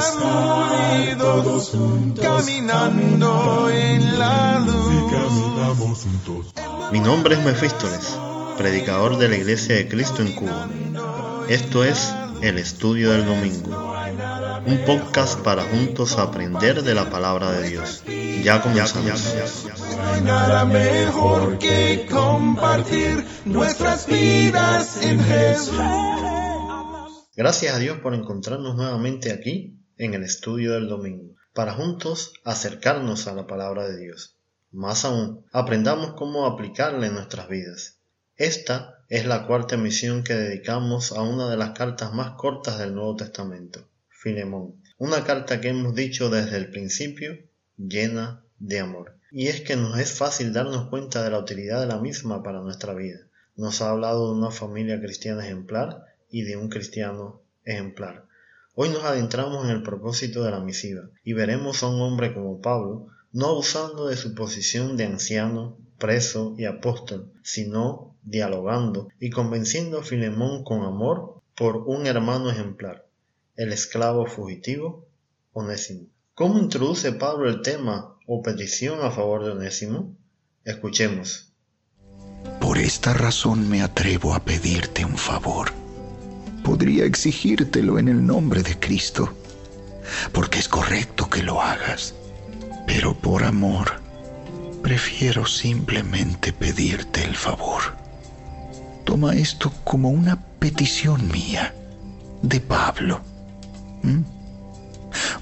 estar todos juntos, caminando en la luz. Mi nombre es Mefístoles, predicador de la Iglesia de Cristo en Cuba. Esto es El Estudio del Domingo, un podcast para juntos aprender de la palabra de Dios. Ya comenzamos. No hay nada mejor que compartir nuestras vidas en Jesús. Gracias a Dios por encontrarnos nuevamente aquí en el estudio del domingo, para juntos acercarnos a la palabra de Dios. Más aún, aprendamos cómo aplicarla en nuestras vidas. Esta es la cuarta emisión que dedicamos a una de las cartas más cortas del Nuevo Testamento, Filemón, una carta que hemos dicho desde el principio llena de amor. Y es que nos es fácil darnos cuenta de la utilidad de la misma para nuestra vida. Nos ha hablado de una familia cristiana ejemplar y de un cristiano ejemplar. Hoy nos adentramos en el propósito de la misiva y veremos a un hombre como Pablo no abusando de su posición de anciano, preso y apóstol, sino dialogando y convenciendo a Filemón con amor por un hermano ejemplar, el esclavo fugitivo Onésimo. ¿Cómo introduce Pablo el tema o petición a favor de Onésimo? Escuchemos. Por esta razón me atrevo a pedirte un favor. Podría exigírtelo en el nombre de Cristo, porque es correcto que lo hagas. Pero por amor, prefiero simplemente pedirte el favor. Toma esto como una petición mía, de Pablo.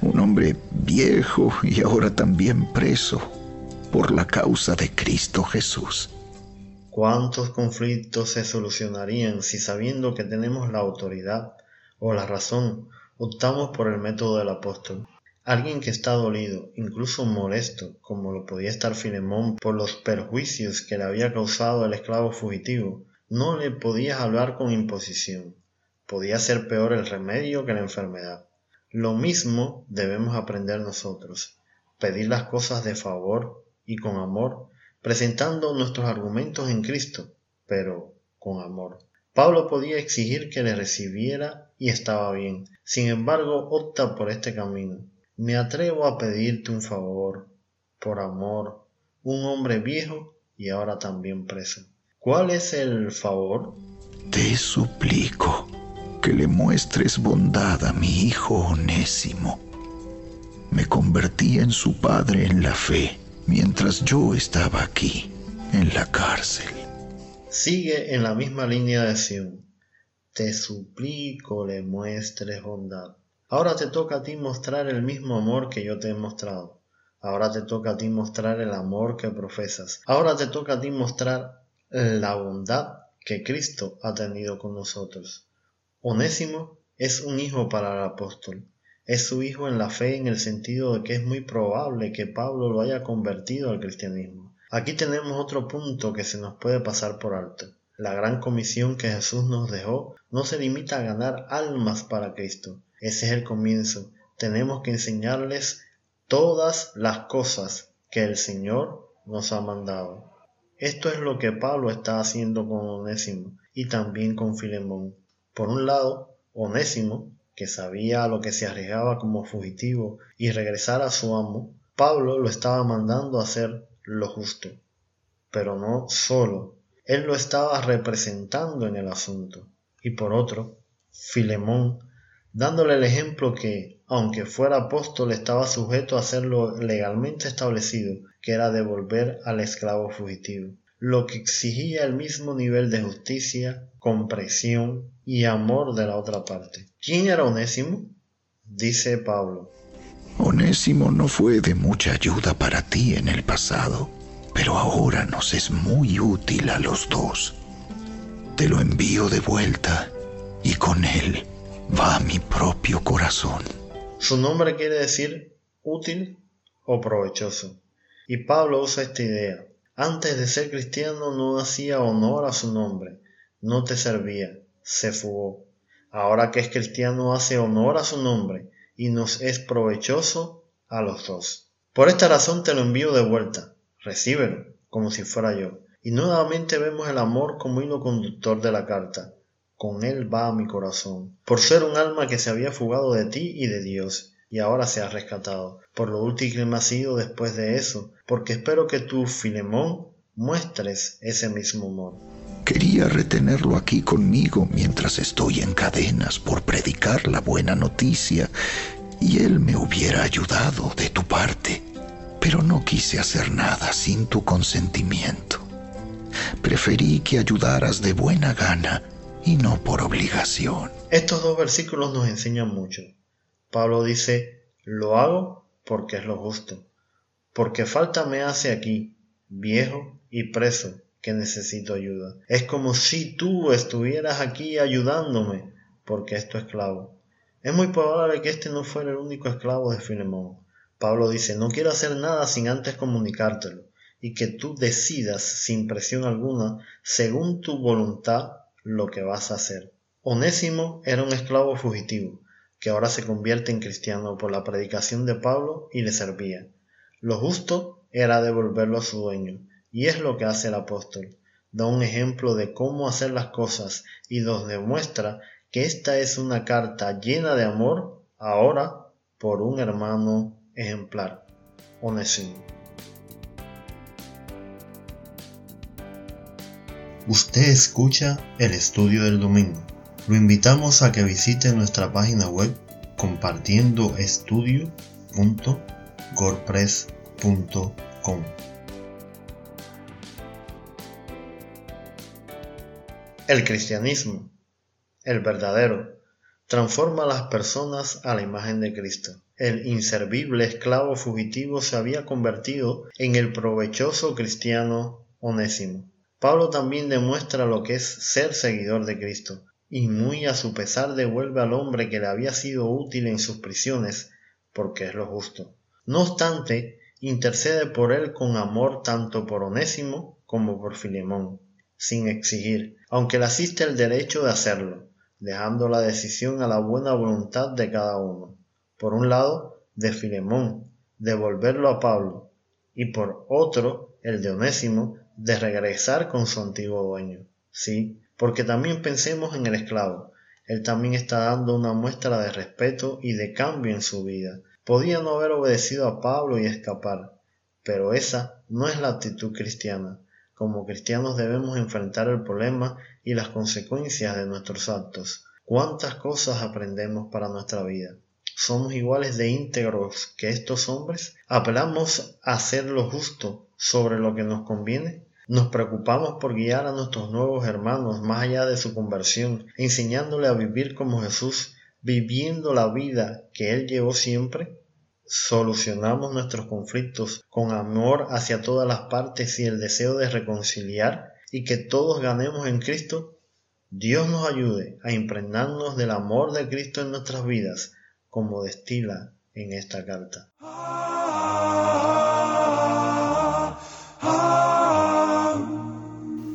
Un hombre viejo y ahora también preso por la causa de Cristo Jesús. ¿Cuántos conflictos se solucionarían si sabiendo que tenemos la autoridad o la razón optamos por el método del apóstol? Alguien que está dolido, incluso molesto, como lo podía estar Filemón por los perjuicios que le había causado el esclavo fugitivo, no le podías hablar con imposición. Podía ser peor el remedio que la enfermedad. Lo mismo debemos aprender nosotros, pedir las cosas de favor y con amor presentando nuestros argumentos en Cristo, pero con amor. Pablo podía exigir que le recibiera y estaba bien. Sin embargo, opta por este camino. Me atrevo a pedirte un favor, por amor, un hombre viejo y ahora también preso. ¿Cuál es el favor? Te suplico que le muestres bondad a mi hijo Onésimo. Me convertí en su padre en la fe mientras yo estaba aquí, en la cárcel. Sigue en la misma línea de acción. Te suplico le muestres bondad. Ahora te toca a ti mostrar el mismo amor que yo te he mostrado. Ahora te toca a ti mostrar el amor que profesas. Ahora te toca a ti mostrar la bondad que Cristo ha tenido con nosotros. Onésimo es un hijo para el apóstol es su hijo en la fe en el sentido de que es muy probable que Pablo lo haya convertido al cristianismo. Aquí tenemos otro punto que se nos puede pasar por alto. La gran comisión que Jesús nos dejó no se limita a ganar almas para Cristo. Ese es el comienzo. Tenemos que enseñarles todas las cosas que el Señor nos ha mandado. Esto es lo que Pablo está haciendo con Onésimo y también con Filemón. Por un lado, Onésimo que sabía a lo que se arriesgaba como fugitivo y regresar a su amo, Pablo lo estaba mandando a hacer lo justo. Pero no solo, él lo estaba representando en el asunto. Y por otro, Filemón, dándole el ejemplo que, aunque fuera apóstol, estaba sujeto a hacer lo legalmente establecido, que era devolver al esclavo fugitivo lo que exigía el mismo nivel de justicia, comprensión y amor de la otra parte. ¿Quién era Onésimo? Dice Pablo. Onésimo no fue de mucha ayuda para ti en el pasado, pero ahora nos es muy útil a los dos. Te lo envío de vuelta y con él va mi propio corazón. Su nombre quiere decir útil o provechoso. Y Pablo usa esta idea. Antes de ser cristiano no hacía honor a su nombre, no te servía, se fugó. Ahora que es cristiano hace honor a su nombre y nos es provechoso a los dos. Por esta razón te lo envío de vuelta, recíbelo, como si fuera yo. Y nuevamente vemos el amor como hilo conductor de la carta. Con él va a mi corazón, por ser un alma que se había fugado de ti y de Dios, y ahora se ha rescatado. Por lo útil que me ha sido después de eso, porque espero que tú, Filemón, muestres ese mismo amor. Quería retenerlo aquí conmigo mientras estoy en cadenas por predicar la buena noticia y él me hubiera ayudado de tu parte, pero no quise hacer nada sin tu consentimiento. Preferí que ayudaras de buena gana y no por obligación. Estos dos versículos nos enseñan mucho. Pablo dice, lo hago porque es lo justo, porque falta me hace aquí, viejo y preso, que necesito ayuda. Es como si tú estuvieras aquí ayudándome, porque es tu esclavo. Es muy probable que este no fuera el único esclavo de Filemón. Pablo dice, no quiero hacer nada sin antes comunicártelo, y que tú decidas sin presión alguna, según tu voluntad, lo que vas a hacer. Onésimo era un esclavo fugitivo, que ahora se convierte en cristiano por la predicación de Pablo y le servía. Lo justo era devolverlo a su dueño, y es lo que hace el apóstol. Da un ejemplo de cómo hacer las cosas y nos demuestra que esta es una carta llena de amor ahora por un hermano ejemplar, Onésimo. Usted escucha el estudio del domingo. Lo invitamos a que visite nuestra página web compartiendoestudio.gorpress.com. El cristianismo, el verdadero, transforma a las personas a la imagen de Cristo. El inservible esclavo fugitivo se había convertido en el provechoso cristiano onésimo. Pablo también demuestra lo que es ser seguidor de Cristo, y muy a su pesar devuelve al hombre que le había sido útil en sus prisiones, porque es lo justo. No obstante, intercede por él con amor tanto por Onésimo como por Filemón sin exigir, aunque le asiste el derecho de hacerlo, dejando la decisión a la buena voluntad de cada uno. Por un lado, de Filemón, devolverlo a Pablo, y por otro, el de Onésimo, de regresar con su antiguo dueño. Sí, porque también pensemos en el esclavo. Él también está dando una muestra de respeto y de cambio en su vida. Podía no haber obedecido a Pablo y escapar, pero esa no es la actitud cristiana. Como cristianos debemos enfrentar el problema y las consecuencias de nuestros actos. ¿Cuántas cosas aprendemos para nuestra vida? ¿Somos iguales de íntegros que estos hombres? ¿Apelamos a hacer lo justo sobre lo que nos conviene? ¿Nos preocupamos por guiar a nuestros nuevos hermanos más allá de su conversión, enseñándole a vivir como Jesús, viviendo la vida que Él llevó siempre? solucionamos nuestros conflictos con amor hacia todas las partes y el deseo de reconciliar y que todos ganemos en Cristo, Dios nos ayude a impregnarnos del amor de Cristo en nuestras vidas, como destila en esta carta.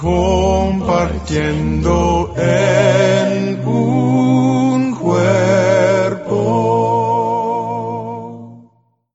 Compartiendo en